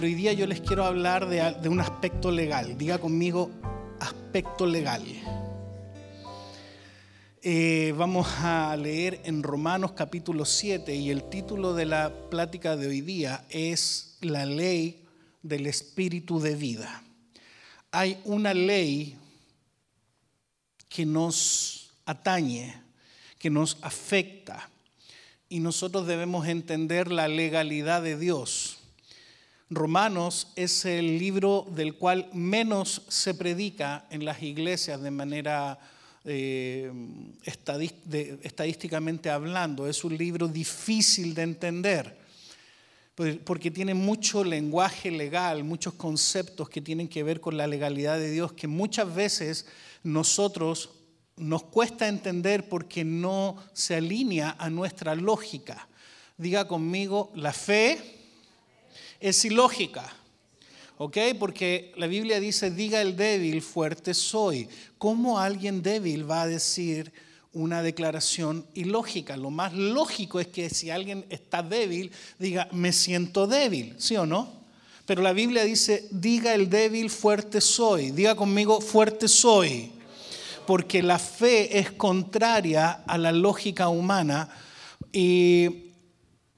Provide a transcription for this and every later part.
pero hoy día yo les quiero hablar de, un aspecto legal. Diga conmigo, aspecto legal. Eh, vamos a leer en Romanos capítulo 7 y el título de la plática de hoy día es la ley del espíritu de vida. Hay una ley que nos atañe, que nos afecta y nosotros debemos entender la legalidad de Dios. Romanos es el libro del cual menos se predica en las iglesias de manera eh, estadísticamente hablando. Es un libro difícil de entender pues, porque tiene mucho lenguaje legal, muchos conceptos que tienen que ver con la legalidad de Dios que muchas veces nosotros nos cuesta entender porque no se alinea a nuestra lógica. Diga conmigo, la fe es ilógica. ¿Ok? Porque la Biblia dice, diga el débil, fuerte soy. ¿Cómo alguien débil va a decir una declaración ilógica? Lo más lógico es que si alguien está débil, diga, me siento débil, ¿sí o no? Pero la Biblia dice, diga el débil, fuerte soy. Diga conmigo, fuerte soy. Porque la fe es contraria a la lógica humana y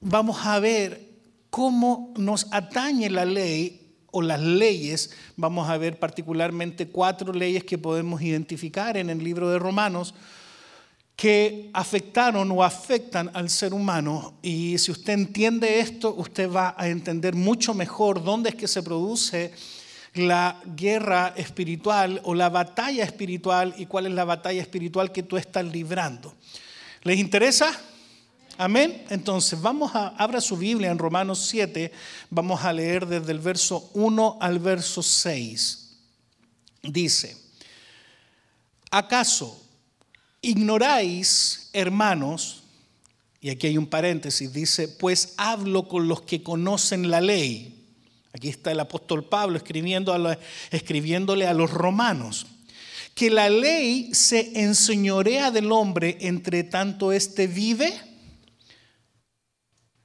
vamos a ver cómo nos atañe la ley o las leyes, vamos a ver particularmente cuatro leyes que podemos identificar en el libro de Romanos que afectaron o afectan al ser humano. Y si usted entiende esto, usted va a entender mucho mejor dónde es que se produce la guerra espiritual o la batalla espiritual y cuál es la batalla espiritual que tú estás librando. ¿Les interesa? Amén. Entonces, vamos a, abra su Biblia en Romanos 7, vamos a leer desde el verso 1 al verso 6. Dice, ¿acaso ignoráis, hermanos, y aquí hay un paréntesis, dice, pues hablo con los que conocen la ley. Aquí está el apóstol Pablo escribiendo a escribiéndole a los romanos que la ley se enseñorea del hombre entre tanto éste vive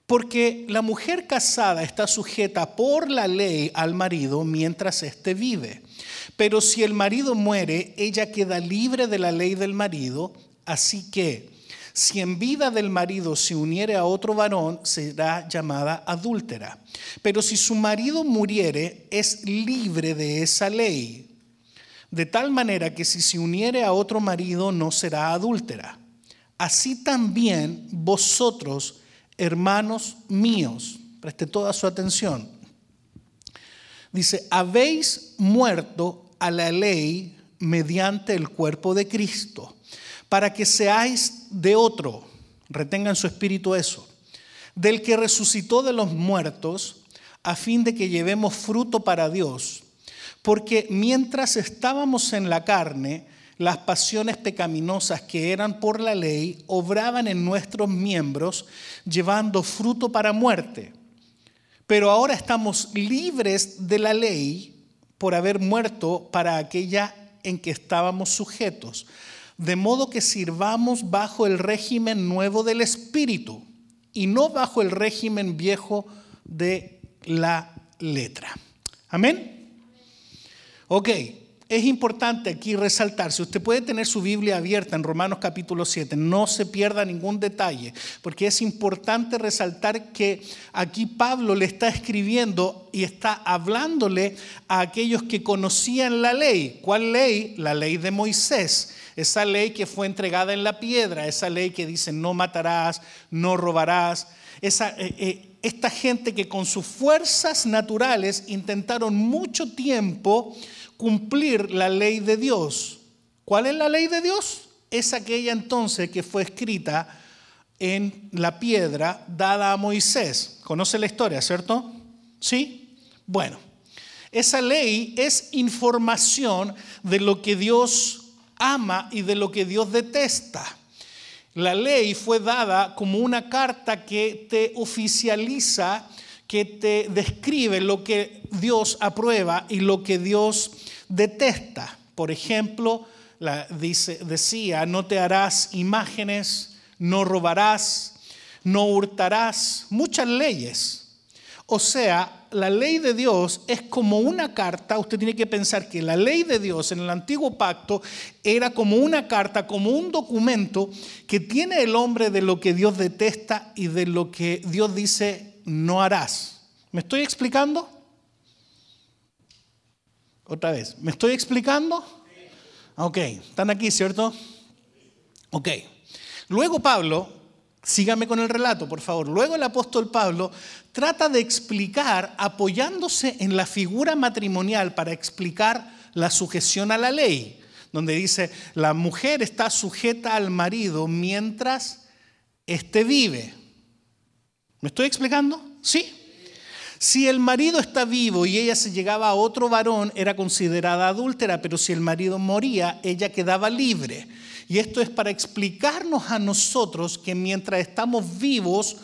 porque la mujer casada está sujeta por la ley al marido mientras éste vive. Pero si el marido muere, ella queda libre de la ley del marido. Así que si en vida del marido se uniere a otro varón, será llamada adúltera. Pero si su marido muriere, es libre de esa ley. De tal manera que si se uniere a otro marido, no será adúltera. Así también vosotros hermanos míos, preste toda su atención. Dice, habéis muerto a la ley mediante el cuerpo de Cristo, para que seáis de otro, retengan su espíritu eso, del que resucitó de los muertos, a fin de que llevemos fruto para Dios. Porque mientras estábamos en la carne, las pasiones pecaminosas que eran por la ley obraban en nuestros miembros, llevando fruto para muerte. Pero ahora estamos libres de la ley por haber muerto para aquella en que estábamos sujetos, de modo que sirvamos bajo el régimen nuevo del Espíritu y no bajo el régimen viejo de la letra. Amén. Ok, es importante aquí resaltar, si usted puede tener su Biblia abierta en Romanos capítulo 7, no se pierda ningún detalle, porque es importante resaltar que aquí Pablo le está escribiendo y está hablándole a aquellos que conocían la ley. ¿Cuál ley? La ley de Moisés. Esa ley que fue entregada en la piedra, esa ley que dice no matarás, no robarás. Esa, eh, eh, esta gente que con sus fuerzas naturales intentaron mucho tiempo cumplir la ley de Dios. ¿Cuál es la ley de Dios? Es aquella entonces que fue escrita en la piedra dada a Moisés. ¿Conoce la historia, cierto? ¿Sí? Bueno, esa ley es información de lo que Dios ama y de lo que Dios detesta. La ley fue dada como una carta que te oficializa que te describe lo que Dios aprueba y lo que Dios detesta. Por ejemplo, dice, decía, no te harás imágenes, no robarás, no hurtarás, muchas leyes. O sea, la ley de Dios es como una carta, usted tiene que pensar que la ley de Dios en el antiguo pacto era como una carta, como un documento que tiene el hombre de lo que Dios detesta y de lo que Dios dice no harás. ¿Me estoy explicando? Otra vez, ¿me estoy explicando? Ok, están aquí, ¿cierto? Ok. Luego Pablo, sígame con el relato, por favor. Luego el apóstol Pablo trata de explicar, apoyándose en la figura matrimonial para explicar la sujeción a la ley, donde dice, la mujer está sujeta al marido mientras éste vive. ¿Me estoy explicando? Sí. Si el marido está vivo y ella se llegaba a otro varón, era considerada adúltera, pero si el marido moría, ella quedaba libre. Y esto es para explicarnos a nosotros que mientras estamos vivos,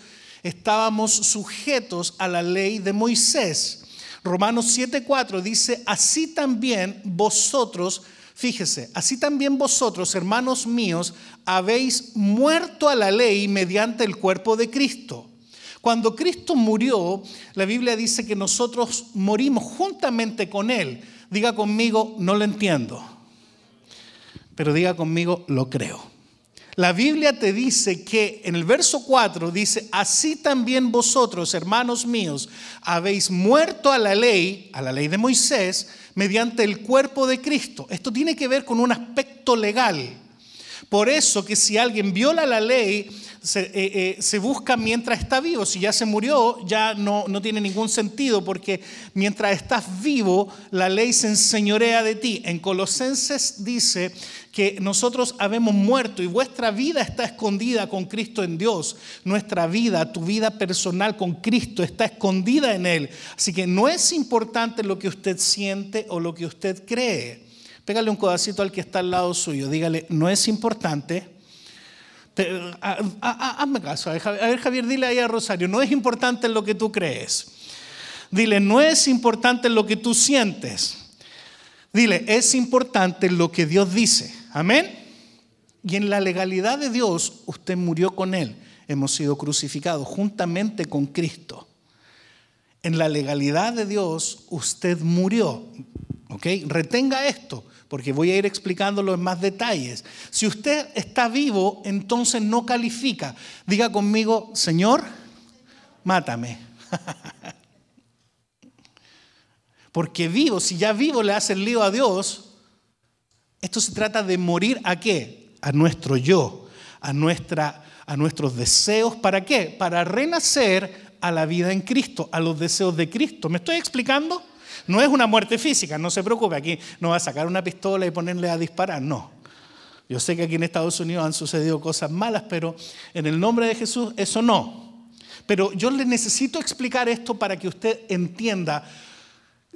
estábamos sujetos a la ley de Moisés. Romanos 7:4 dice, así también vosotros, fíjese, así también vosotros, hermanos míos, habéis muerto a la ley mediante el cuerpo de Cristo cuando Cristo murió, la Biblia dice que nosotros morimos juntamente con Él. Diga conmigo, no lo entiendo. Pero diga conmigo, lo creo. La Biblia te dice que en el verso 4 dice, así también vosotros, hermanos míos, habéis muerto a la ley, a la ley de Moisés, mediante el cuerpo de Cristo. Esto tiene que ver con un aspecto legal. Por eso que si alguien viola la ley, eh, eh, se, busca mientras está vivo. Si ya se murió, ya no, no tiene ningún sentido porque mientras estás vivo, la ley se enseñorea de ti. En Colosenses dice que nosotros habemos muerto y vuestra vida está escondida con Cristo en Dios. Nuestra vida, tu vida personal con Cristo está escondida en Él. Así que no es importante lo que usted siente o lo que usted cree. Pégale un codacito al que está al lado suyo. Dígale, no es importante hazme caso. A ver, Javier, dile ahí a Rosario, no es importante lo que tú crees. Dile, no es importante lo que tú sientes. Dile, es importante lo que Dios dice. Amén. Y en la legalidad de Dios, usted murió con Él. Hemos sido crucificados juntamente con Cristo. En la legalidad de Dios, usted murió. ¿Ok? Retenga esto porque voy a ir explicándolo en más detalles. Si usted está vivo, entonces no califica. Diga conmigo, Señor, mátame. porque vivo, si ya vivo le hace el lío a Dios, esto se trata de morir a qué? A nuestro yo, a, nuestra, a nuestros deseos. ¿Para qué? Para renacer a la vida en Cristo, a los deseos de Cristo. ¿Me estoy explicando? No es una muerte física, no se preocupe, aquí no va a sacar una pistola y ponerle a disparar, no. Yo sé que aquí en Estados Unidos han sucedido cosas malas, pero en el nombre de Jesús eso no. Pero yo le necesito explicar esto para que usted entienda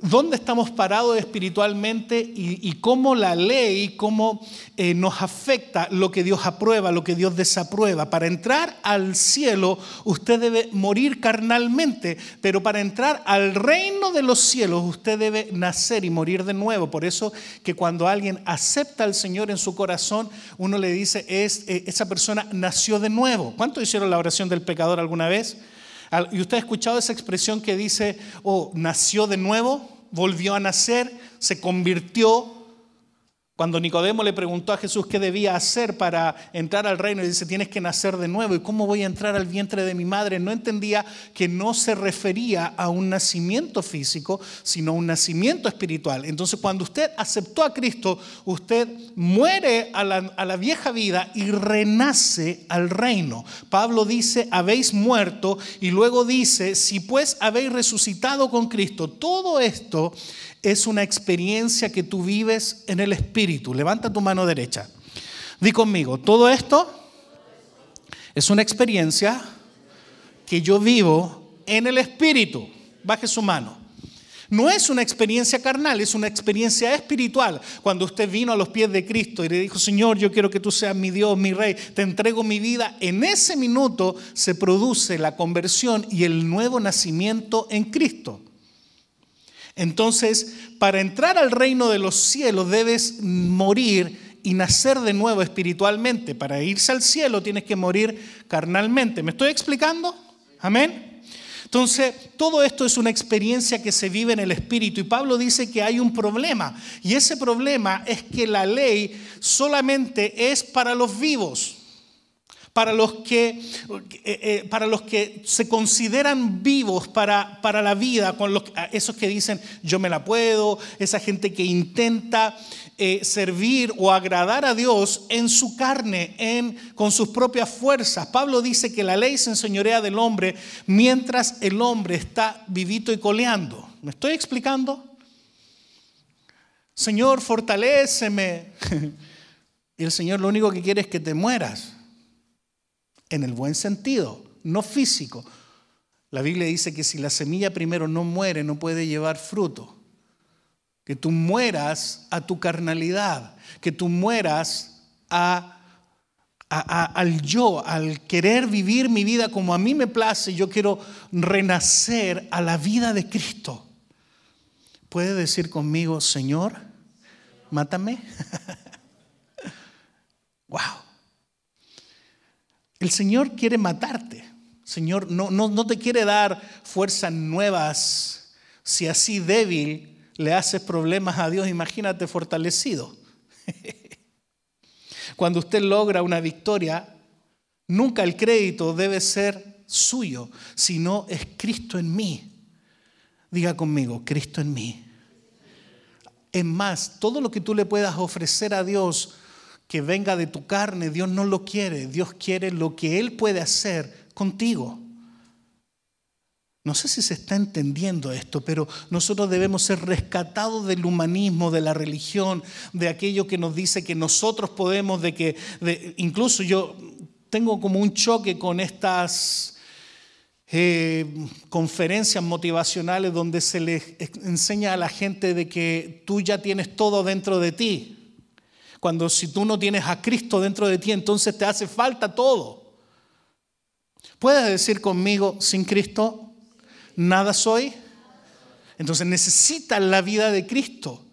dónde estamos parados espiritualmente y, cómo la ley, cómo eh, nos afecta lo que Dios aprueba, lo que Dios desaprueba. Para entrar al cielo usted debe morir carnalmente, pero para entrar al reino de los cielos usted debe nacer y morir de nuevo. Por eso que cuando alguien acepta al Señor en su corazón, uno le dice, es, eh, esa persona nació de nuevo. ¿Cuánto hicieron la oración del pecador alguna vez? ¿Y usted ha escuchado esa expresión que dice, oh, nació de nuevo, volvió a nacer, se convirtió cuando Nicodemo le preguntó a Jesús qué debía hacer para entrar al reino, y dice, tienes que nacer de nuevo. ¿Y cómo voy a entrar al vientre de mi madre? No entendía que no se refería a un nacimiento físico, sino a un nacimiento espiritual. Entonces, cuando usted aceptó a Cristo, usted muere a la, a la vieja vida y renace al reino. Pablo dice, habéis muerto, y luego dice, si pues habéis resucitado con Cristo, todo esto es una experiencia que tú vives en el Espíritu. Levanta tu mano derecha. Di conmigo, todo esto es una experiencia que yo vivo en el Espíritu. Baje su mano. No es una experiencia carnal, es una experiencia espiritual. Cuando usted vino a los pies de Cristo y le dijo, Señor, yo quiero que tú seas mi Dios, mi Rey, te entrego mi vida, en ese minuto se produce la conversión y el nuevo nacimiento en Cristo. Entonces, para entrar al reino de los cielos debes morir y nacer de nuevo espiritualmente. Para irse al cielo tienes que morir carnalmente. ¿Me estoy explicando? Amén. Entonces, todo esto es una experiencia que se vive en el Espíritu y Pablo dice que hay un problema y ese problema es que la ley solamente es para los vivos para los que, eh, eh, para los que se consideran vivos para, para la vida, con los, esos que dicen yo me la puedo, esa gente que intenta eh, servir o agradar a Dios en su carne, en, con sus propias fuerzas. Pablo dice que la ley se enseñorea del hombre mientras el hombre está vivito y coleando. ¿Me estoy explicando? Señor, fortaléceme. Y el Señor lo único que quiere es que te mueras en el buen sentido, no físico. La Biblia dice que si la semilla primero no muere, no puede llevar fruto. Que tú mueras a tu carnalidad, que tú mueras a, al yo, al querer vivir mi vida como a mí me place. Yo quiero renacer a la vida de Cristo. ¿Puede decir conmigo, Señor, mátame? wow. El Señor quiere matarte. Señor no, no, no te quiere dar fuerzas nuevas. Si así débil le haces problemas a Dios, imagínate fortalecido. Cuando usted logra una victoria, nunca el crédito debe ser suyo, sino es Cristo en mí. Diga conmigo, Cristo en mí. Es más, todo lo que tú le puedas ofrecer a Dios que venga de tu carne, Dios no lo quiere. Dios quiere lo que Él puede hacer contigo. No sé si se está entendiendo esto, pero nosotros debemos ser rescatados del humanismo, de la religión, de aquello que nos dice que nosotros podemos, de que incluso yo tengo como un choque con estas eh, conferencias motivacionales donde se les enseña a la gente de que tú ya tienes todo dentro de ti. Cuando si tú no tienes a Cristo dentro de ti, entonces te hace falta todo. ¿Puedes decir conmigo, sin Cristo, nada soy? Entonces necesitas la vida de Cristo.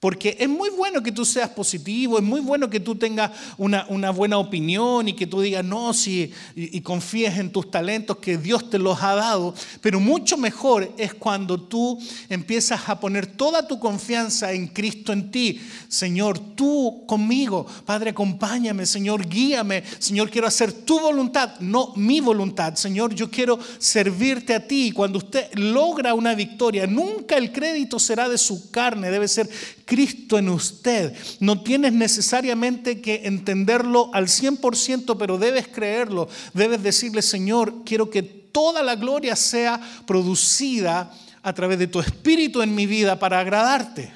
Porque es muy bueno que tú seas positivo, es muy bueno que tú tengas una, buena opinión y que tú digas, no, sí, y, confíes en tus talentos que Dios te los ha dado, pero mucho mejor es cuando tú empiezas a poner toda tu confianza en Cristo en ti. Señor, tú conmigo, Padre, acompáñame, Señor, guíame, Señor, quiero hacer tu voluntad, no mi voluntad. Señor, yo quiero servirte a ti. Cuando usted logra una victoria, nunca el crédito será de su carne, debe ser Cristo en usted. No tienes necesariamente que entenderlo al 100%, pero debes creerlo. Debes decirle, Señor, quiero que toda la gloria sea producida a través de tu espíritu en mi vida para agradarte.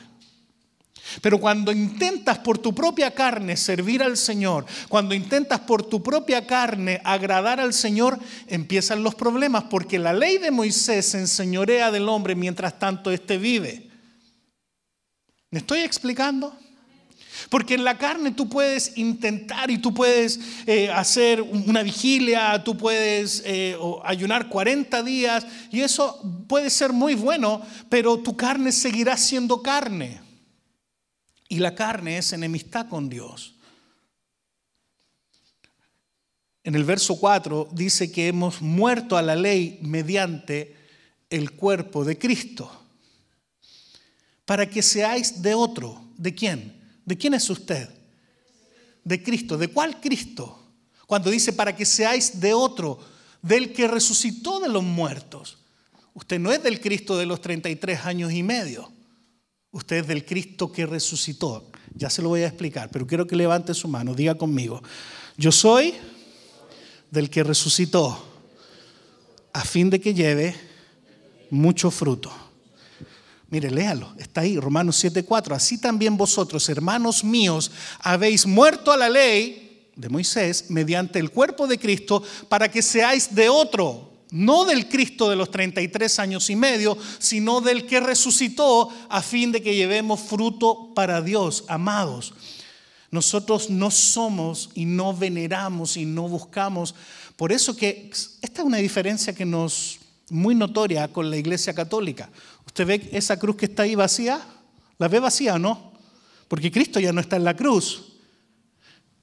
Pero cuando intentas por tu propia carne servir al Señor, cuando intentas por tu propia carne agradar al Señor, empiezan los problemas, porque la ley de Moisés se enseñorea del hombre mientras tanto éste vive. ¿Me estoy explicando? Porque en la carne tú puedes intentar y tú puedes eh, hacer una vigilia, tú puedes eh, ayunar 40 días y eso puede ser muy bueno, pero tu carne seguirá siendo carne. Y la carne es enemistad con Dios. En el verso 4 dice que hemos muerto a la ley mediante el cuerpo de Cristo para que seáis de otro. ¿De quién? ¿De quién es usted? De Cristo. ¿De cuál Cristo? Cuando dice para que seáis de otro, del que resucitó de los muertos. Usted no es del Cristo de los 33 años y medio. Usted es del Cristo que resucitó. Ya se lo voy a explicar, pero quiero que levante su mano, diga conmigo. Yo soy del que resucitó a fin de que lleve mucho fruto. Mire, léalo, está ahí, Romanos 7:4. Así también vosotros, hermanos míos, habéis muerto a la ley de Moisés mediante el cuerpo de Cristo para que seáis de otro, no del Cristo de los 33 años y medio, sino del que resucitó a fin de que llevemos fruto para Dios, amados. Nosotros no somos y no veneramos y no buscamos. Por eso que esta es una diferencia que nos muy notoria con la Iglesia Católica. ¿Usted ve esa cruz que está ahí vacía? ¿La ve vacía o no? Porque Cristo ya no está en la cruz.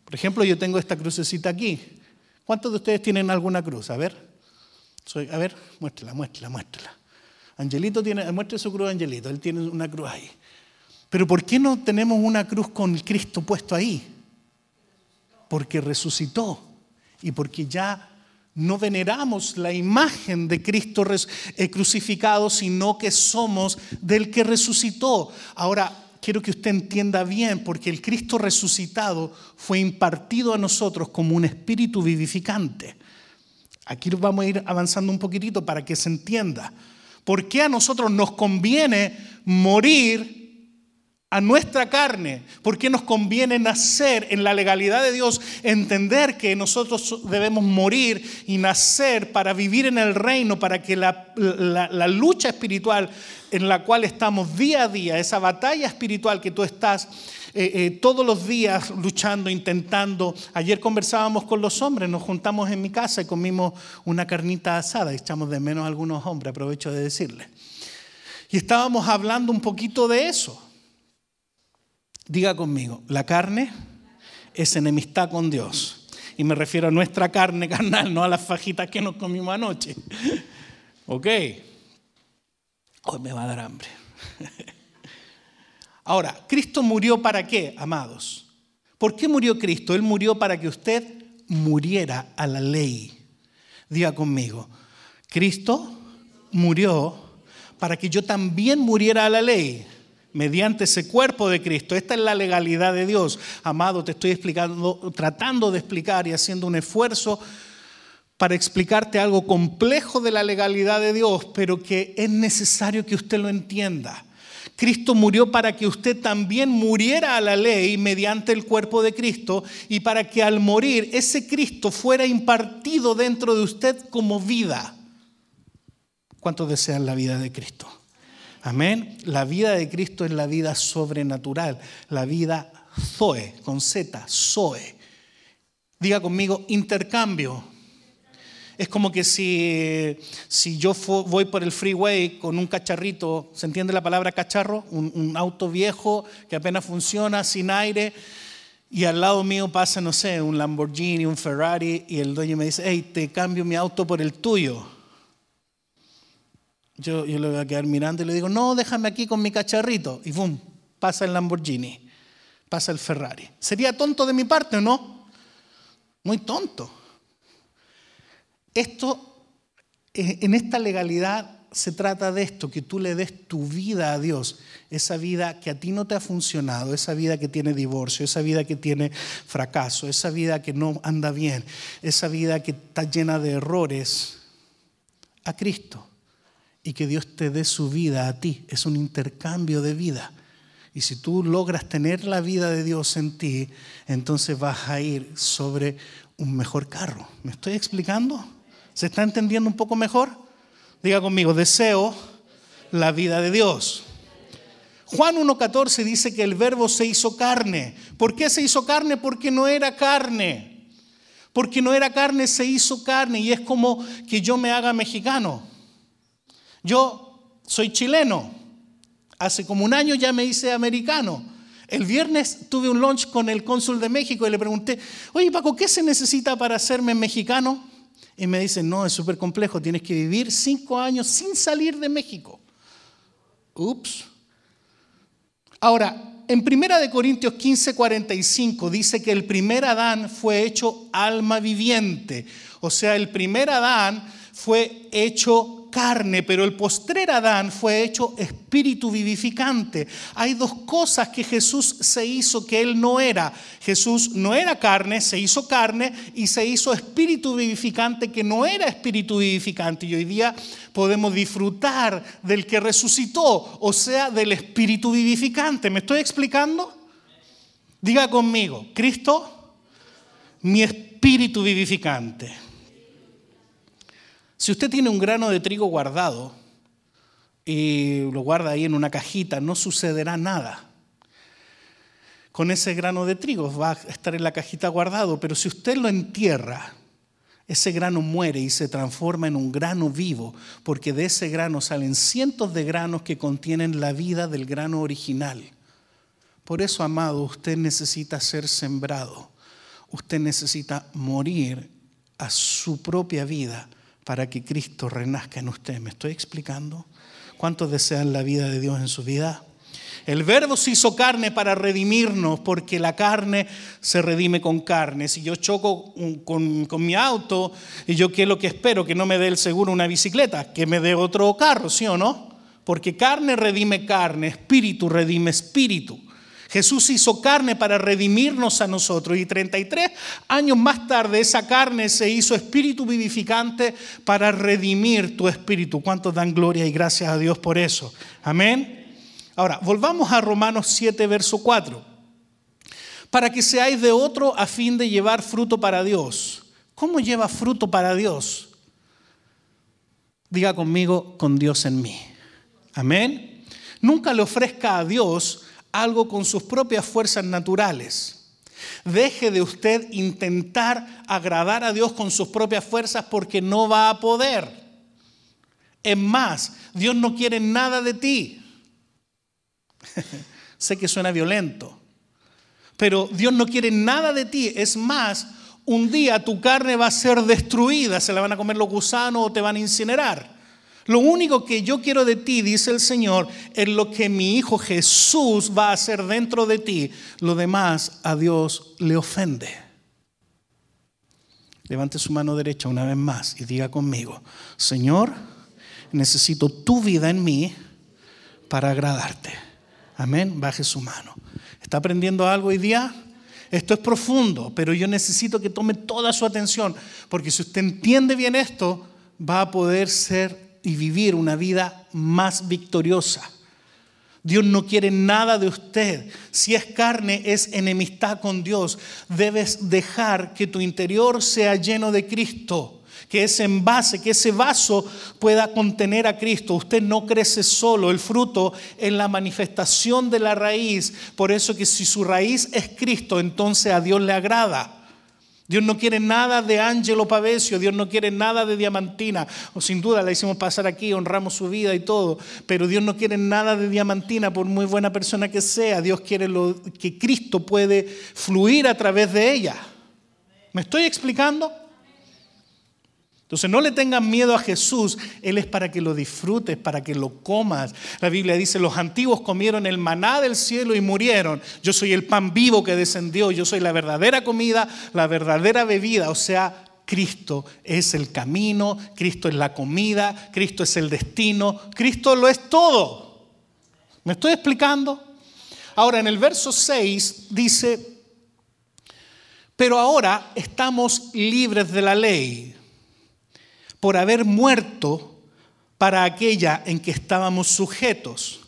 Por ejemplo, yo tengo esta crucecita aquí. ¿Cuántos de ustedes tienen alguna cruz? A ver. Soy, a ver, muéstrala, muéstrala, muéstrala. Angelito tiene, muestre su cruz, Angelito, él tiene una cruz ahí. Pero ¿por qué no tenemos una cruz con Cristo puesto ahí? Porque resucitó y porque ya no veneramos la imagen de Cristo eh, crucificado, sino que somos del que resucitó. Ahora, quiero que usted entienda bien, porque el Cristo resucitado fue impartido a nosotros como un espíritu vivificante. Aquí vamos a ir avanzando un poquitito para que se entienda. ¿Por qué a nosotros nos conviene morir a nuestra carne, ¿por qué nos conviene nacer en la legalidad de Dios, entender que nosotros debemos morir y nacer para vivir en el reino, para que la, lucha espiritual en la cual estamos día a día, esa batalla espiritual que tú estás eh, eh, todos los días luchando, intentando. Ayer conversábamos con los hombres, nos juntamos en mi casa y comimos una carnita asada, echamos de menos a algunos hombres, aprovecho de decirle. Y estábamos hablando un poquito de eso Diga conmigo, la carne es enemistad con Dios. Y me refiero a nuestra carne carnal, no a las fajitas que nos comimos anoche. ¿Ok? Hoy me va a dar hambre. Ahora, ¿Cristo murió para qué, amados? ¿Por qué murió Cristo? Él murió para que usted muriera a la ley. Diga conmigo, Cristo murió para que yo también muriera a la ley mediante ese cuerpo de Cristo. Esta es la legalidad de Dios. Amado, te estoy explicando, tratando de explicar y haciendo un esfuerzo para explicarte algo complejo de la legalidad de Dios, pero que es necesario que usted lo entienda. Cristo murió para que usted también muriera a la ley mediante el cuerpo de Cristo y para que al morir ese Cristo fuera impartido dentro de usted como vida. ¿Cuántos desean la vida de Cristo? Amén. La vida de Cristo es la vida sobrenatural, la vida Zoe, con Z, Zoe. Diga conmigo, intercambio. Es como que si, si yo voy por el freeway con un cacharrito, ¿se entiende la palabra cacharro? Un, un auto viejo que apenas funciona, sin aire, y al lado mío pasa, no sé, un Lamborghini, un Ferrari, y el dueño me dice, hey, te cambio mi auto por el tuyo. Yo, yo le voy a quedar mirando y le digo, no, déjame aquí con mi cacharrito. Y ¡bum! Pasa el Lamborghini, pasa el Ferrari. ¿Sería tonto de mi parte o no? Muy tonto. Esto, eh, en esta legalidad se trata de esto, que tú le des tu vida a Dios, esa vida que a ti no te ha funcionado, esa vida que tiene divorcio, esa vida que tiene fracaso, esa vida que no anda bien, esa vida que está llena de errores, a Cristo y que Dios te dé su vida a ti. Es un intercambio de vida. Y si tú logras tener la vida de Dios en ti, entonces vas a ir sobre un mejor carro. ¿Me estoy explicando? ¿Se está entendiendo un poco mejor? Diga conmigo, deseo la vida de Dios. Juan 1.14 dice que el verbo se hizo carne. ¿Por qué se hizo carne? Porque no era carne. Porque no era carne, se hizo carne. Y es como que yo me haga mexicano. Yo soy chileno. Hace como un año ya me hice americano. El viernes tuve un lunch con el cónsul de México y le pregunté, oye Paco, ¿qué se necesita para hacerme mexicano? Y me dice, no, es súper complejo, tienes que vivir cinco años sin salir de México. Ups. Ahora, en 1 Corintios 15, 45 dice que el primer Adán fue hecho alma viviente. O sea, el primer Adán fue hecho carne, pero el postrer Adán fue hecho espíritu vivificante. Hay dos cosas que Jesús se hizo que él no era. Jesús no era carne, se hizo carne y se hizo espíritu vivificante que no era espíritu vivificante. Y hoy día podemos disfrutar del que resucitó, o sea, del espíritu vivificante. ¿Me estoy explicando? Diga conmigo, Cristo, mi espíritu vivificante. Si usted tiene un grano de trigo guardado y lo guarda ahí en una cajita, no sucederá nada. Con ese grano de trigo va a estar en la cajita guardado, pero si usted lo entierra, ese grano muere y se transforma en un grano vivo, porque de ese grano salen cientos de granos que contienen la vida del grano original. Por eso, amado, usted necesita ser sembrado. Usted necesita morir a su propia vida para que Cristo renazca en usted. ¿Me estoy explicando? ¿Cuántos desean la vida de Dios en su vida? El verbo se hizo carne para redimirnos, porque la carne se redime con carne. Si yo choco con, mi auto y yo qué es lo que espero, que no me dé el seguro una bicicleta, que me dé otro carro, ¿sí o no? Porque carne redime carne, espíritu redime espíritu. Jesús hizo carne para redimirnos a nosotros y 33 años más tarde esa carne se hizo espíritu vivificante para redimir tu espíritu. ¿Cuántos dan gloria y gracias a Dios por eso? Amén. Ahora, volvamos a Romanos 7, verso 4. Para que seáis de otro a fin de llevar fruto para Dios. ¿Cómo lleva fruto para Dios? Diga conmigo, con Dios en mí. Amén. Nunca le ofrezca a Dios algo con sus propias fuerzas naturales. Deje de usted intentar agradar a Dios con sus propias fuerzas porque no va a poder. Es más, Dios no quiere nada de ti. sé que suena violento, pero Dios no quiere nada de ti. Es más, un día tu carne va a ser destruida, se la van a comer los gusanos o te van a incinerar. Lo único que yo quiero de ti, dice el Señor, es lo que mi Hijo Jesús va a hacer dentro de ti. Lo demás a Dios le ofende. Levante su mano derecha una vez más y diga conmigo, Señor, necesito tu vida en mí para agradarte. Amén, baje su mano. ¿Está aprendiendo algo hoy día? Esto es profundo, pero yo necesito que tome toda su atención, porque si usted entiende bien esto, va a poder ser y vivir una vida más victoriosa. Dios no quiere nada de usted. Si es carne, es enemistad con Dios. Debes dejar que tu interior sea lleno de Cristo que ese envase, que ese vaso pueda contener a Cristo. Usted no crece solo, el fruto es la manifestación de la raíz. Por eso que si su raíz es Cristo, entonces a Dios le agrada. Dios no quiere nada de Ángelo Pavesio, Dios no quiere nada de Diamantina, o sin duda la hicimos pasar aquí, honramos su vida y todo, pero Dios no quiere nada de Diamantina por muy buena persona que sea, Dios quiere lo, que Cristo puede fluir a través de ella. ¿Me estoy explicando? Entonces no le tengan miedo a Jesús, Él es para que lo disfrutes, para que lo comas. La Biblia dice, los antiguos comieron el maná del cielo y murieron. Yo soy el pan vivo que descendió, yo soy la verdadera comida, la verdadera bebida. O sea, Cristo es el camino, Cristo es la comida, Cristo es el destino, Cristo lo es todo. ¿Me estoy explicando? Ahora en el verso 6 dice, pero ahora estamos libres de la ley por haber muerto para aquella en que estábamos sujetos,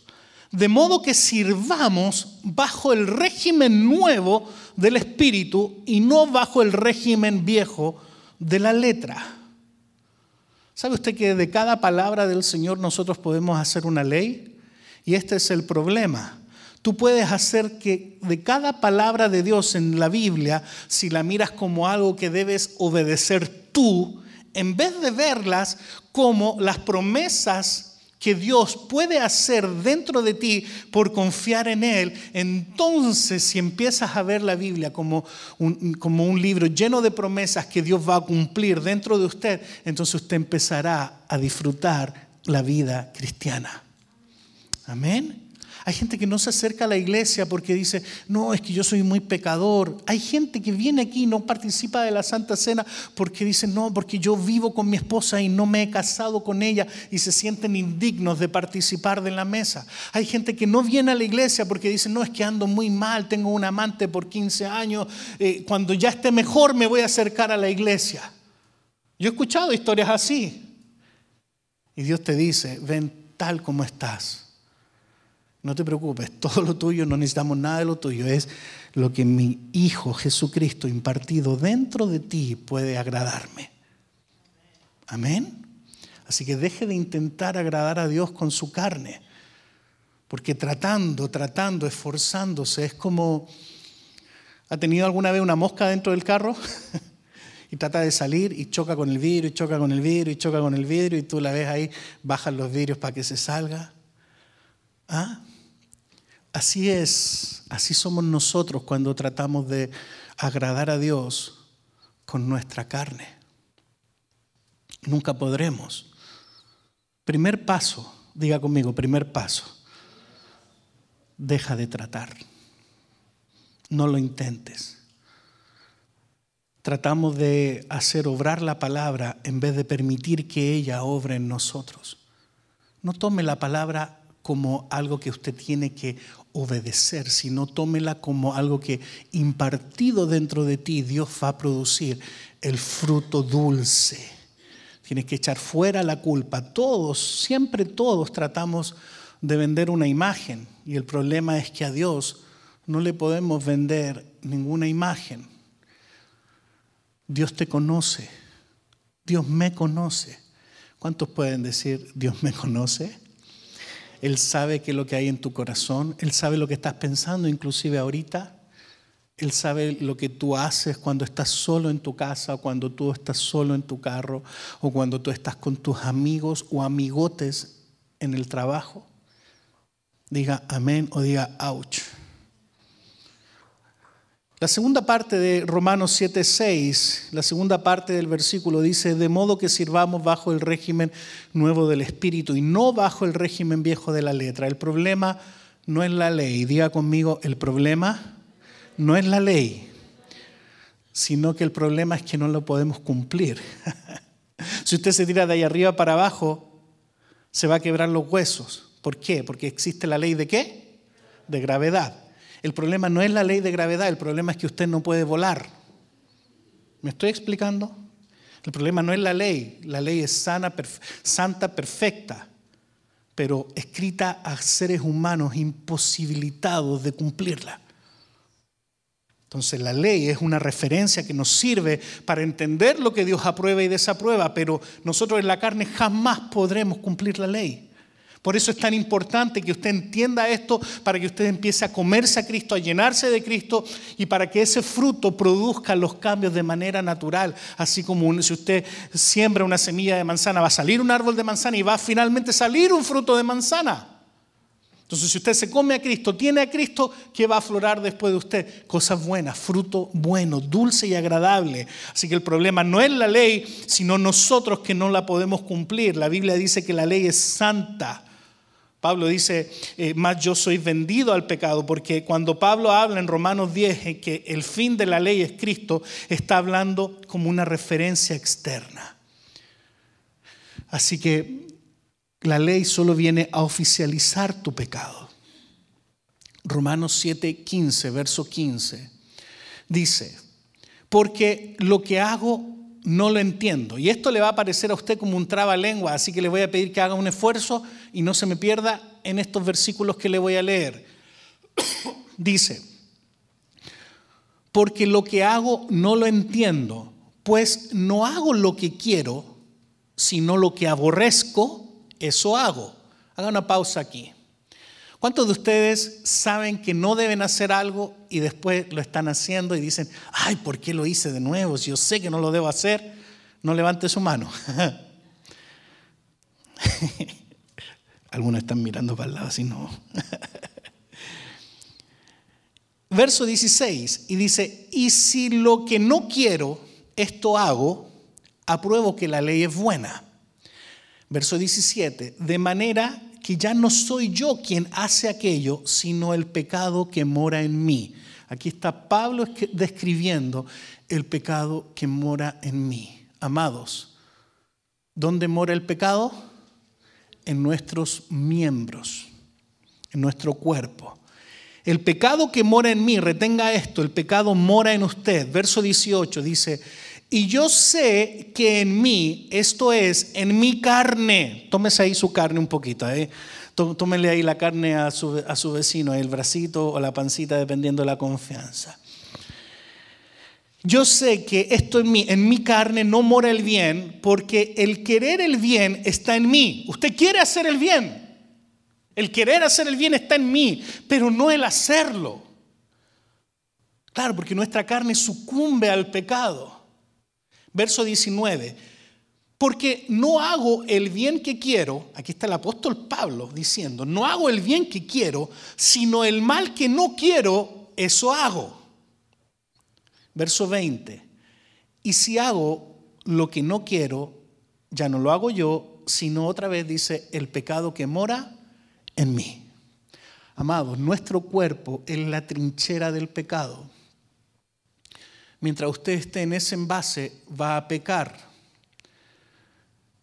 de modo que sirvamos bajo el régimen nuevo del Espíritu y no bajo el régimen viejo de la letra. ¿Sabe usted que de cada palabra del Señor nosotros podemos hacer una ley? Y este es el problema. Tú puedes hacer que de cada palabra de Dios en la Biblia, si la miras como algo que debes obedecer tú, en vez de verlas como las promesas que Dios puede hacer dentro de ti por confiar en Él, entonces si empiezas a ver la Biblia como un, como un libro lleno de promesas que Dios va a cumplir dentro de usted, entonces usted empezará a disfrutar la vida cristiana. Amén. Hay gente que no se acerca a la iglesia porque dice, no, es que yo soy muy pecador. Hay gente que viene aquí y no participa de la Santa Cena porque dice, no, porque yo vivo con mi esposa y no me he casado con ella y se sienten indignos de participar de la mesa. Hay gente que no viene a la iglesia porque dice, no, es que ando muy mal, tengo un amante por 15 años, eh, cuando ya esté mejor me voy a acercar a la iglesia. Yo he escuchado historias así. Y Dios te dice, ven tal como estás no te preocupes, todo lo tuyo, no necesitamos nada de lo tuyo, es lo que mi Hijo Jesucristo impartido dentro de ti puede agradarme. Amén. Así que deje de intentar agradar a Dios con su carne, porque tratando, tratando, esforzándose, es como, ¿ha tenido alguna vez una mosca dentro del carro? y trata de salir y choca con el vidrio, y choca con el vidrio, y choca con el vidrio, y tú la ves ahí, bajas los vidrios para que se salga. ¿Ah? Así es, así somos nosotros cuando tratamos de agradar a Dios con nuestra carne. Nunca podremos. Primer paso, diga conmigo, primer paso. Deja de tratar. No lo intentes. Tratamos de hacer obrar la palabra en vez de permitir que ella obre en nosotros. No tome la palabra como algo que usted tiene que obedecer, sino tómela como algo que impartido dentro de ti Dios va a producir el fruto dulce. Tienes que echar fuera la culpa. Todos, siempre todos tratamos de vender una imagen y el problema es que a Dios no le podemos vender ninguna imagen. Dios te conoce, Dios me conoce. ¿Cuántos pueden decir, Dios me conoce? Él sabe qué es lo que hay en tu corazón, Él sabe lo que estás pensando, inclusive ahorita. Él sabe lo que tú haces cuando estás solo en tu casa, o cuando tú estás solo en tu carro, o cuando tú estás con tus amigos o amigotes en el trabajo. Diga amén o diga ouch. La segunda parte de Romanos 7:6, la segunda parte del versículo dice, de modo que sirvamos bajo el régimen nuevo del Espíritu y no bajo el régimen viejo de la letra. El problema no es la ley, diga conmigo, el problema no es la ley, sino que el problema es que no lo podemos cumplir. si usted se tira de ahí arriba para abajo, se va a quebrar los huesos. ¿Por qué? Porque existe la ley de qué? De gravedad. El problema no es la ley de gravedad, el problema es que usted no puede volar. ¿Me estoy explicando? El problema no es la ley, la ley es sana, santa, perfecta, pero escrita a seres humanos imposibilitados de cumplirla. Entonces la ley es una referencia que nos sirve para entender lo que Dios aprueba y desaprueba, pero nosotros en la carne jamás podremos cumplir la ley. Por eso es tan importante que usted entienda esto para que usted empiece a comerse a Cristo, a llenarse de Cristo y para que ese fruto produzca los cambios de manera natural. Así como si usted siembra una semilla de manzana, va a salir un árbol de manzana y va a finalmente salir un fruto de manzana. Entonces, si usted se come a Cristo, tiene a Cristo, ¿qué va a aflorar después de usted? Cosas buenas, fruto bueno, dulce y agradable. Así que el problema no es la ley, sino nosotros que no la podemos cumplir. La Biblia dice que la ley es santa. Pablo dice, eh, más yo soy vendido al pecado, porque cuando Pablo habla en Romanos 10 eh, que el fin de la ley es Cristo, está hablando como una referencia externa. Así que la ley solo viene a oficializar tu pecado. Romanos 7, 15, verso 15, dice, porque lo que hago no lo entiendo. Y esto le va a parecer a usted como un lengua así que le voy a pedir que haga un esfuerzo y no se me pierda en estos versículos que le voy a leer. Dice, porque lo que hago no lo entiendo, pues no hago lo que quiero, sino lo que aborrezco, eso hago. Haga una pausa aquí. ¿Cuántos de ustedes saben que no deben hacer algo y después lo están haciendo y dicen, ay, ¿por qué lo hice de nuevo? Si yo sé que no lo debo hacer, no levante su mano. Algunos están mirando para el lado, así no. Verso 16, y dice, y si lo que no quiero, esto hago, apruebo que la ley es buena. Verso 17, de manera que ya no soy yo quien hace aquello, sino el pecado que mora en mí. Aquí está Pablo describiendo el pecado que mora en mí. Amados, ¿dónde mora el pecado? En nuestros miembros, en nuestro cuerpo. El pecado que mora en mí, retenga esto, el pecado mora en usted. Verso 18 dice, y yo sé que en mí, esto es, en mi carne, tómese ahí su carne un poquito, ¿eh? tómele ahí la carne a su, a su vecino, el bracito o la pancita, dependiendo de la confianza. Yo sé que esto en mí, en mi carne no mora el bien, porque el querer el bien está en mí. Usted quiere hacer el bien. El querer hacer el bien está en mí, pero no el hacerlo. Claro, porque nuestra carne sucumbe al pecado. Verso 19. Porque no hago el bien que quiero, aquí está el apóstol Pablo diciendo, no hago el bien que quiero, sino el mal que no quiero, eso hago. Verso 20. Y si hago lo que no quiero, ya no lo hago yo, sino otra vez dice, el pecado que mora en mí. Amados, nuestro cuerpo es la trinchera del pecado. Mientras usted esté en ese envase, va a pecar.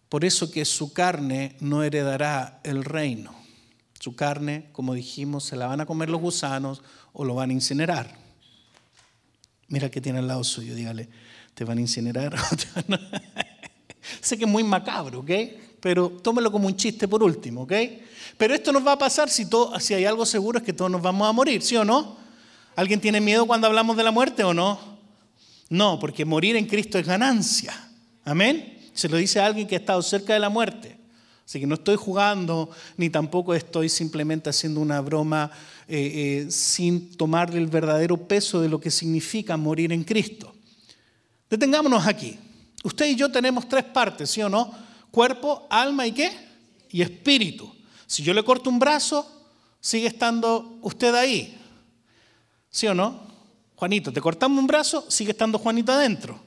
Por eso que su carne no heredará el reino. Su carne, como dijimos, se la van a comer los gusanos o lo van a incinerar. Mira que tiene al lado suyo, dígale, ¿te van a incinerar? sé que es muy macabro, ¿ok? Pero tómelo como un chiste por último, ¿ok? Pero esto nos va a pasar si, todo, si hay algo seguro es que todos nos vamos a morir, ¿sí o no? ¿Alguien tiene miedo cuando hablamos de la muerte o no? No, porque morir en Cristo es ganancia. Amén. Se lo dice a alguien que ha estado cerca de la muerte. Así que no estoy jugando, ni tampoco estoy simplemente haciendo una broma eh, eh, sin tomarle el verdadero peso de lo que significa morir en Cristo. Detengámonos aquí. Usted y yo tenemos tres partes, ¿sí o no? Cuerpo, alma y qué? Y espíritu. Si yo le corto un brazo, sigue estando usted ahí. ¿Sí o no? Juanito, te cortamos un brazo, sigue estando Juanito adentro.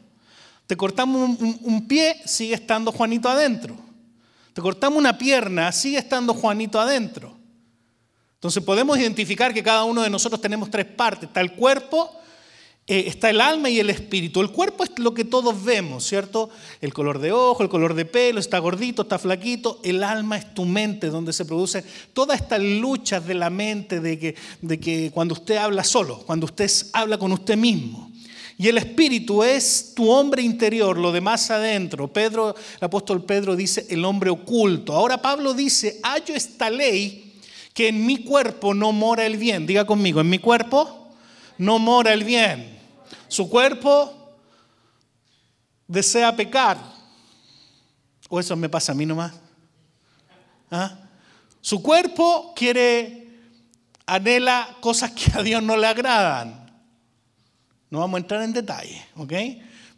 Te cortamos un, pie, sigue estando Juanito adentro. Te cortamos una pierna, sigue estando Juanito adentro. Entonces podemos identificar que cada uno de nosotros tenemos tres partes. Está el cuerpo, eh, está el alma y el espíritu. El cuerpo es lo que todos vemos, ¿cierto? El color de ojo, el color de pelo, está gordito, está flaquito. El alma es tu mente, donde se produce toda esta lucha de la mente, de que, de que cuando usted habla solo, cuando usted habla con usted mismo. Y el espíritu es tu hombre interior, lo de más adentro. Pedro, el apóstol Pedro dice el hombre oculto. Ahora Pablo dice, hallo esta ley que en mi cuerpo no mora el bien. Diga conmigo, en mi cuerpo no mora el bien. Su cuerpo desea pecar. ¿O eso me pasa a mí nomás? ¿Ah? Su cuerpo quiere, anhela cosas que a Dios no le agradan. No vamos a entrar en detalle, ¿ok?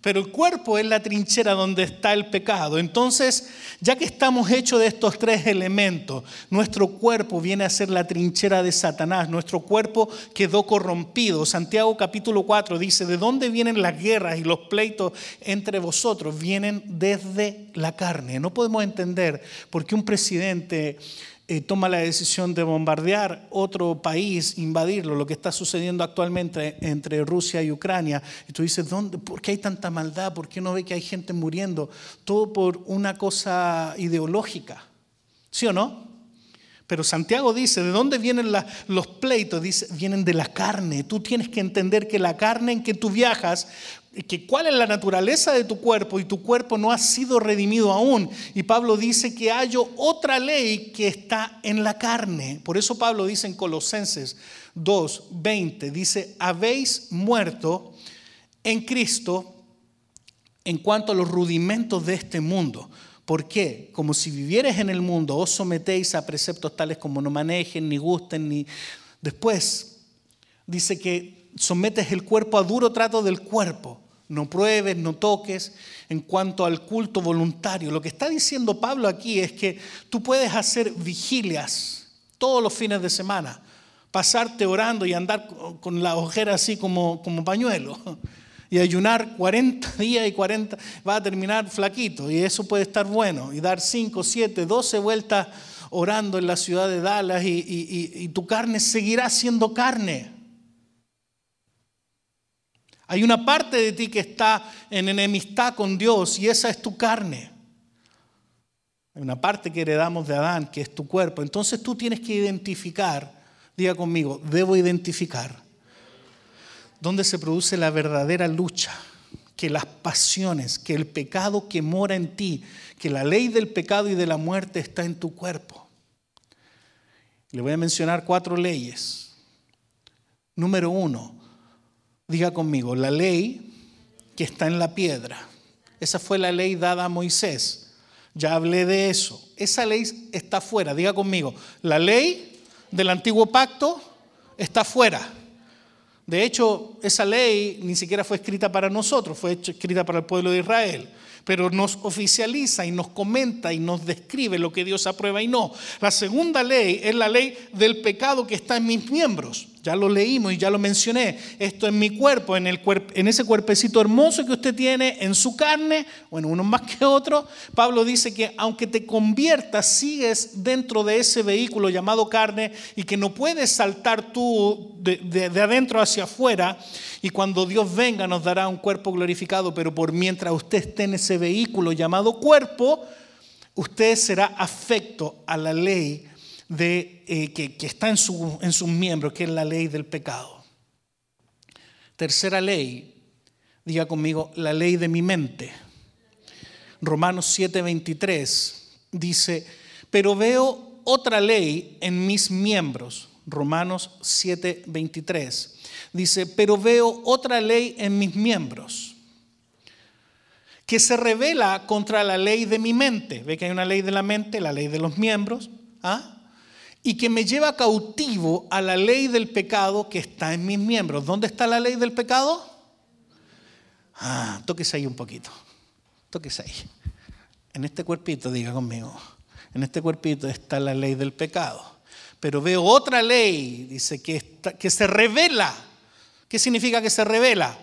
pero el cuerpo es la trinchera donde está el pecado. Entonces, ya que estamos hechos de estos tres elementos, nuestro cuerpo viene a ser la trinchera de Satanás, nuestro cuerpo quedó corrompido. Santiago capítulo 4 dice, ¿de dónde vienen las guerras y los pleitos entre vosotros? Vienen desde la carne. No podemos entender por qué un presidente eh, toma la decisión de bombardear otro país, invadirlo, lo que está sucediendo actualmente entre Rusia y Ucrania. Y tú dices, ¿dónde, ¿por qué hay tanta maldad? ¿Por qué no ve que hay gente muriendo? Todo por una cosa ideológica. ¿Sí o no? Pero Santiago dice, ¿de dónde vienen los pleitos? Dice, vienen de la carne. Tú tienes que entender que la carne en que tú viajas que cuál es la naturaleza de tu cuerpo y tu cuerpo no ha sido redimido aún. Y Pablo dice que hay otra ley que está en la carne. Por eso Pablo dice en Colosenses 2, 20, dice, habéis muerto en Cristo en cuanto a los rudimentos de este mundo. ¿Por qué? Como si vivierais en el mundo, os sometéis a preceptos tales como no manejen, ni gusten, ni... Después dice que sometes el cuerpo a duro trato del cuerpo no pruebes, no toques. En cuanto al culto voluntario, lo que está diciendo Pablo aquí es que tú puedes hacer vigilias todos los fines de semana, pasarte orando y andar con la ojera así como, como pañuelo. Y ayunar 40 días y 40, va a terminar flaquito. Y eso puede estar bueno. Y dar 5, 7, 12 vueltas orando en la ciudad de Dallas y, y tu carne seguirá siendo carne. Hay una parte de ti que está en enemistad con Dios y esa es tu carne. Hay una parte que heredamos de Adán, que es tu cuerpo. Entonces tú tienes que identificar, diga conmigo, debo identificar dónde se produce la verdadera lucha, que las pasiones, que el pecado que mora en ti, que la ley del pecado y de la muerte está en tu cuerpo. Le voy a mencionar cuatro leyes. Número uno, Diga conmigo, la ley que está en la piedra. Esa fue la ley dada a Moisés. Ya hablé de eso. Esa ley está fuera. Diga conmigo, la ley del antiguo pacto está fuera. De hecho, esa ley ni siquiera fue escrita para nosotros, fue escrita para el pueblo de Israel. Pero nos oficializa y nos comenta y nos describe lo que Dios aprueba y no. La segunda ley es la ley del pecado que está en mis miembros. Ya lo leímos y ya lo mencioné. Esto en mi cuerpo, en, el en ese cuerpecito hermoso que usted tiene, en su carne, bueno, uno más que otro. Pablo dice que aunque te conviertas, sigues dentro de ese vehículo llamado carne y que no puedes saltar tú de, de adentro hacia afuera. Y cuando Dios venga nos dará un cuerpo glorificado, pero por mientras usted esté en ese vehículo llamado cuerpo, usted será afecto a la ley de, eh, que, está en, en sus miembros, que es la ley del pecado. Tercera ley, diga conmigo, la ley de mi mente. Romanos 7:23 dice, pero veo otra ley en mis miembros. Romanos 7:23 dice, pero veo otra ley en mis miembros que se revela contra la ley de mi mente. Ve que hay una ley de la mente, la ley de los miembros. ¿ah? Y que me lleva cautivo a la ley del pecado que está en mis miembros. ¿Dónde está la ley del pecado? Ah, tóquese ahí un poquito. Tóquese ahí. En este cuerpito, diga conmigo, en este cuerpito está la ley del pecado. Pero veo otra ley, dice, que, que se revela. ¿Qué significa que se revela?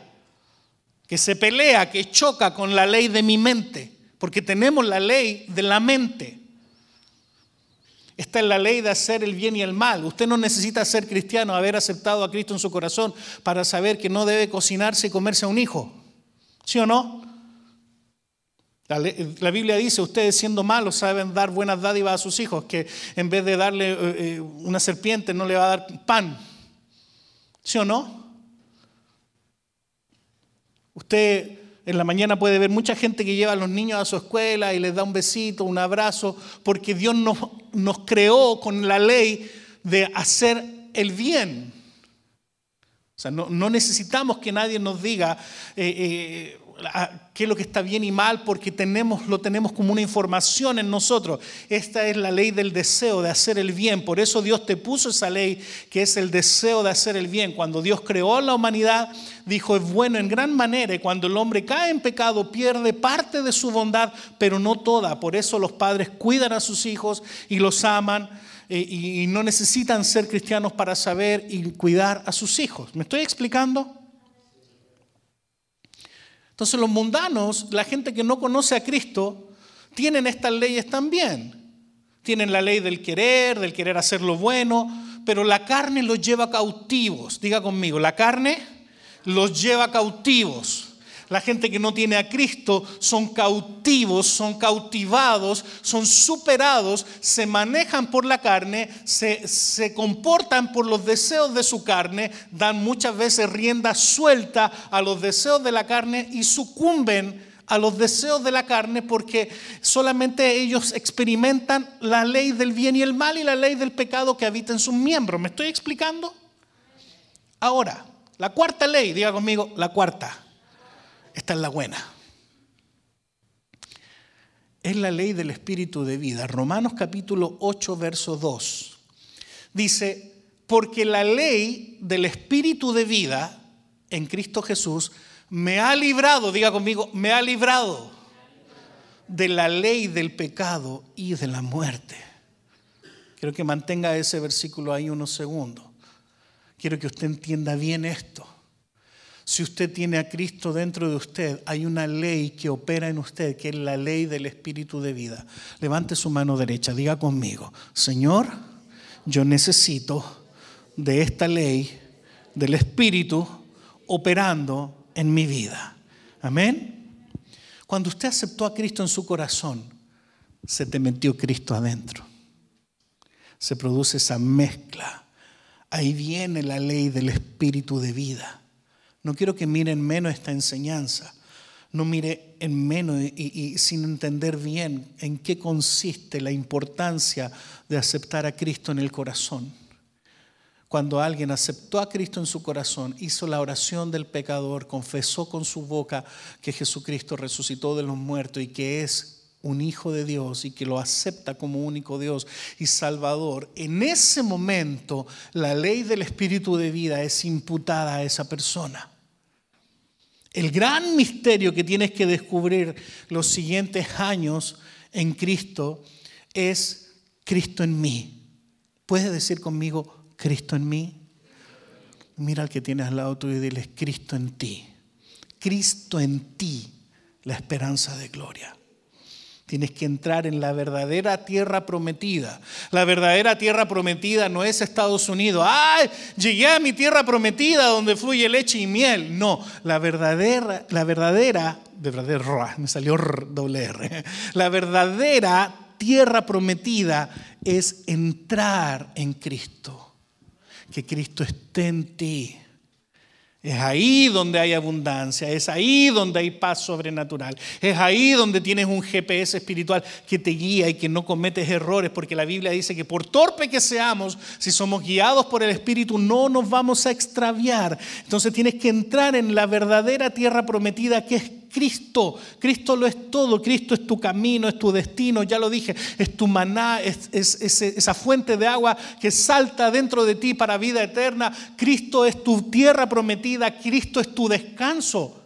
Que se pelea, que choca con la ley de mi mente. Porque tenemos la ley de la mente está en la ley de hacer el bien y el mal. Usted no necesita ser cristiano, haber aceptado a Cristo en su corazón para saber que no debe cocinarse y comerse a un hijo. ¿Sí o no? La, Biblia dice, ustedes siendo malos saben dar buenas dádivas a sus hijos, que en vez de darle eh, eh, una serpiente no le va a dar pan. ¿Sí o no? Usted en la mañana puede ver mucha gente que lleva a los niños a su escuela y les da un besito, un abrazo, porque Dios nos, nos creó con la ley de hacer el bien. O sea, no, necesitamos que nadie nos diga eh, eh, qué es lo que está bien y mal porque tenemos, lo tenemos como una información en nosotros. Esta es la ley del deseo de hacer el bien. Por eso Dios te puso esa ley que es el deseo de hacer el bien. Cuando Dios creó a la humanidad, dijo es bueno en gran manera y cuando el hombre cae en pecado pierde parte de su bondad, pero no toda. Por eso los padres cuidan a sus hijos y los aman eh, y no necesitan ser cristianos para saber y cuidar a sus hijos. ¿Me estoy explicando? Entonces los mundanos, la gente que no conoce a Cristo, tienen estas leyes también. Tienen la ley del querer, del querer hacer lo bueno, pero la carne los lleva cautivos. Diga conmigo, la carne los lleva cautivos. La gente que no tiene a Cristo son cautivos, son cautivados, son superados, se manejan por la carne, se, comportan por los deseos de su carne, dan muchas veces rienda suelta a los deseos de la carne y sucumben a los deseos de la carne porque solamente ellos experimentan la ley del bien y el mal y la ley del pecado que habita en sus miembros. ¿Me estoy explicando? Ahora, la cuarta ley, diga conmigo, la cuarta. Esta es la buena. Es la ley del espíritu de vida. Romanos capítulo 8, verso 2. Dice, porque la ley del espíritu de vida en Cristo Jesús me ha librado, diga conmigo, me ha librado de la ley del pecado y de la muerte. Quiero que mantenga ese versículo ahí unos segundos. Quiero que usted entienda bien esto. Si usted tiene a Cristo dentro de usted, hay una ley que opera en usted, que es la ley del Espíritu de vida. Levante su mano derecha, diga conmigo, Señor, yo necesito de esta ley del Espíritu operando en mi vida. Amén. Cuando usted aceptó a Cristo en su corazón, se te metió Cristo adentro. Se produce esa mezcla. Ahí viene la ley del Espíritu de vida. No quiero que miren menos esta enseñanza. No mire en menos y, sin entender bien en qué consiste la importancia de aceptar a Cristo en el corazón. Cuando alguien aceptó a Cristo en su corazón, hizo la oración del pecador, confesó con su boca que Jesucristo resucitó de los muertos y que es un hijo de Dios y que lo acepta como único Dios y Salvador, en ese momento la ley del Espíritu de vida es imputada a esa persona. El gran misterio que tienes que descubrir los siguientes años en Cristo es Cristo en mí. ¿Puedes decir conmigo Cristo en mí? Mira al que tienes al lado tuyo y diles, Cristo en ti. Cristo en ti, la esperanza de gloria. Tienes que entrar en la verdadera tierra prometida. La verdadera tierra prometida no es Estados Unidos. ¡Ay! Llegué a mi tierra prometida donde fluye leche y miel. No, la verdadera, la verdadera, verdadera, me salió doble R. La verdadera tierra prometida es entrar en Cristo. Que Cristo esté en ti. Es ahí donde hay abundancia, es ahí donde hay paz sobrenatural, es ahí donde tienes un GPS espiritual que te guía y que no cometes errores, porque la Biblia dice que por torpe que seamos, si somos guiados por el Espíritu, no nos vamos a extraviar. Entonces tienes que entrar en la verdadera tierra prometida que es Cristo. Cristo lo es todo. Cristo es tu camino, es tu destino. Ya lo dije, es tu maná, es, esa fuente de agua que salta dentro de ti para vida eterna. Cristo es tu tierra prometida. Cristo es tu descanso.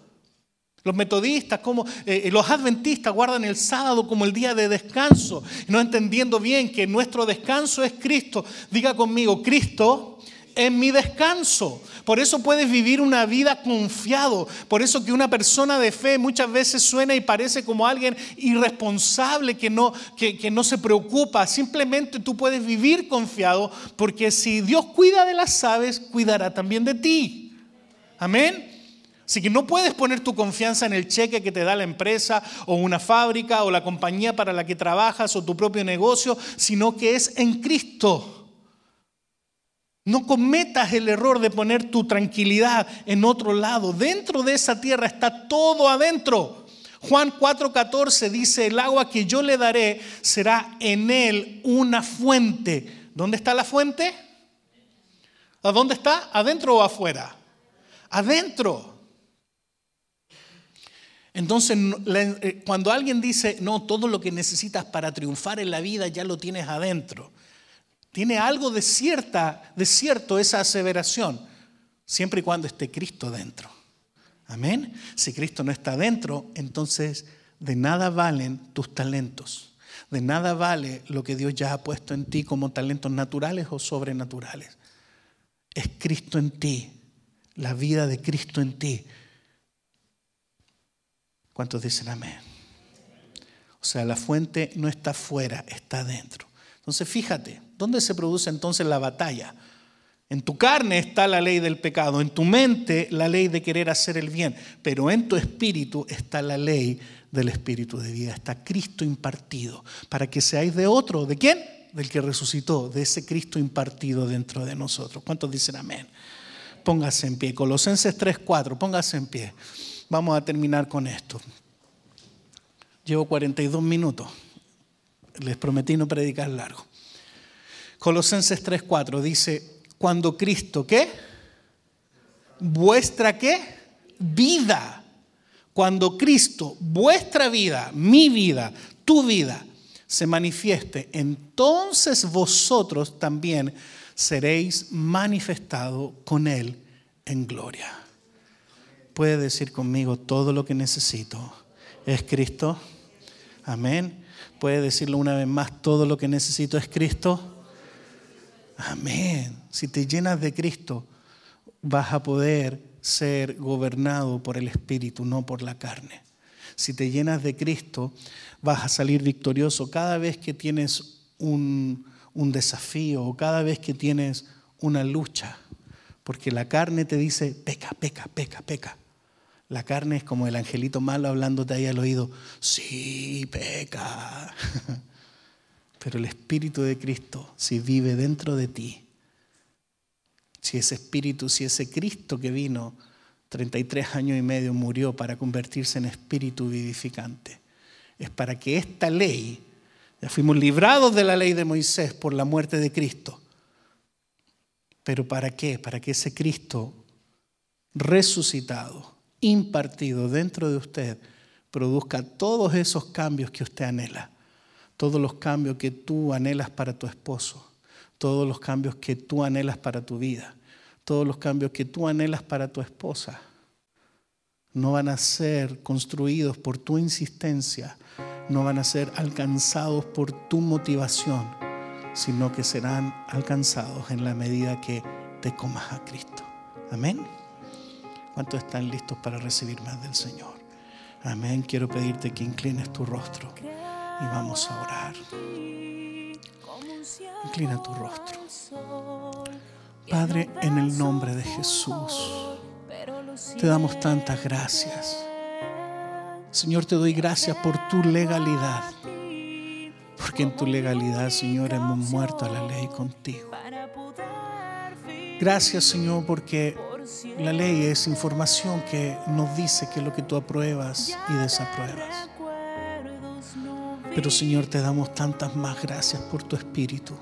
Los metodistas, como eh, los adventistas guardan el sábado como el día de descanso, no entendiendo bien que nuestro descanso es Cristo. Diga conmigo, Cristo en mi descanso. Por eso puedes vivir una vida confiado. Por eso que una persona de fe muchas veces suena y parece como alguien irresponsable que no, que, no se preocupa. Simplemente tú puedes vivir confiado porque si Dios cuida de las aves, cuidará también de ti. Amén. Así que no puedes poner tu confianza en el cheque que te da la empresa o una fábrica o la compañía para la que trabajas o tu propio negocio, sino que es en Cristo. No cometas el error de poner tu tranquilidad en otro lado. Dentro de esa tierra está todo adentro. Juan 4:14 dice, el agua que yo le daré será en él una fuente. ¿Dónde está la fuente? ¿A dónde está? ¿Adentro o afuera? Adentro. Entonces, eh, cuando alguien dice, no, todo lo que necesitas para triunfar en la vida ya lo tienes adentro. Tiene algo de, cierta, de cierto esa aseveración, siempre y cuando esté Cristo dentro. Amén. Si Cristo no está dentro, entonces de nada valen tus talentos. De nada vale lo que Dios ya ha puesto en ti como talentos naturales o sobrenaturales. Es Cristo en ti, la vida de Cristo en ti. ¿Cuántos dicen amén? O sea, la fuente no está fuera, está dentro. Entonces fíjate, ¿dónde se produce entonces la batalla? En tu carne está la ley del pecado, en tu mente la ley de querer hacer el bien, pero en tu espíritu está la ley del espíritu de vida, está Cristo impartido, para que seáis de otro, ¿de quién? Del que resucitó, de ese Cristo impartido dentro de nosotros. ¿Cuántos dicen amén? Póngase en pie, Colosenses 3:4, póngase en pie. Vamos a terminar con esto. Llevo 42 minutos. Les prometí no predicar largo. Colosenses 3:4 dice, cuando Cristo, ¿qué? Vuestra qué? Vida. Cuando Cristo, vuestra vida, mi vida, tu vida, se manifieste, entonces vosotros también seréis manifestados con Él en gloria. Puede decir conmigo, todo lo que necesito es Cristo. Amén. Puede decirlo una vez más, todo lo que necesito es Cristo. Amén. Si te llenas de Cristo, vas a poder ser gobernado por el Espíritu, no por la carne. Si te llenas de Cristo, vas a salir victorioso cada vez que tienes un, un desafío o cada vez que tienes una lucha. Porque la carne te dice, peca, peca, peca, peca. La carne es como el angelito malo hablándote ahí al oído, sí, peca. Pero el Espíritu de Cristo, si vive dentro de ti, si ese Espíritu, si ese Cristo que vino 33 años y medio murió para convertirse en Espíritu vivificante, es para que esta ley, ya fuimos librados de la ley de Moisés por la muerte de Cristo, pero ¿para qué? Para que ese Cristo resucitado, impartido dentro de usted produzca todos esos cambios que usted anhela, todos los cambios que tú anhelas para tu esposo, todos los cambios que tú anhelas para tu vida, todos los cambios que tú anhelas para tu esposa. No van a ser construidos por tu insistencia, no van a ser alcanzados por tu motivación, sino que serán alcanzados en la medida que te comas a Cristo. Amén. ¿Cuántos están listos para recibir más del Señor? Amén. Quiero pedirte que inclines tu rostro y vamos a orar. Inclina tu rostro. Padre, en el nombre de Jesús, te damos tantas gracias. Señor, te doy gracias por tu legalidad. Porque en tu legalidad, Señor, hemos muerto a la ley contigo. Gracias, Señor, porque la ley es información que nos dice que es lo que tú apruebas y desapruebas. Pero, Señor, te damos tantas más gracias por tu Espíritu.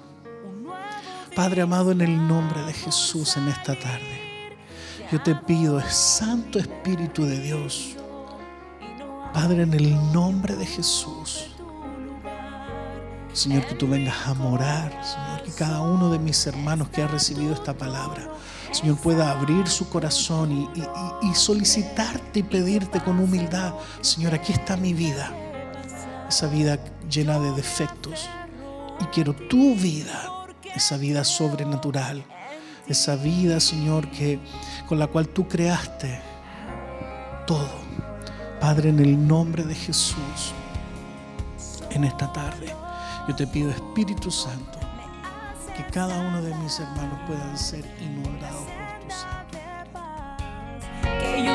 Padre amado, en el nombre de Jesús en esta tarde, yo te pido, Santo Espíritu de Dios, Padre, en el nombre de Jesús, Señor, que tú vengas a morar, Señor, que cada uno de mis hermanos que ha recibido esta palabra, Señor, pueda abrir su corazón y, solicitarte y pedirte con humildad, Señor, aquí está mi vida, esa vida llena de defectos, y quiero tu vida, esa vida sobrenatural, esa vida, Señor, que con la cual tú creaste todo. Padre, en el nombre de Jesús, en esta tarde, yo te pido, Espíritu Santo, que cada uno de mis hermanos puedan ser inundados por tu santo. Que yo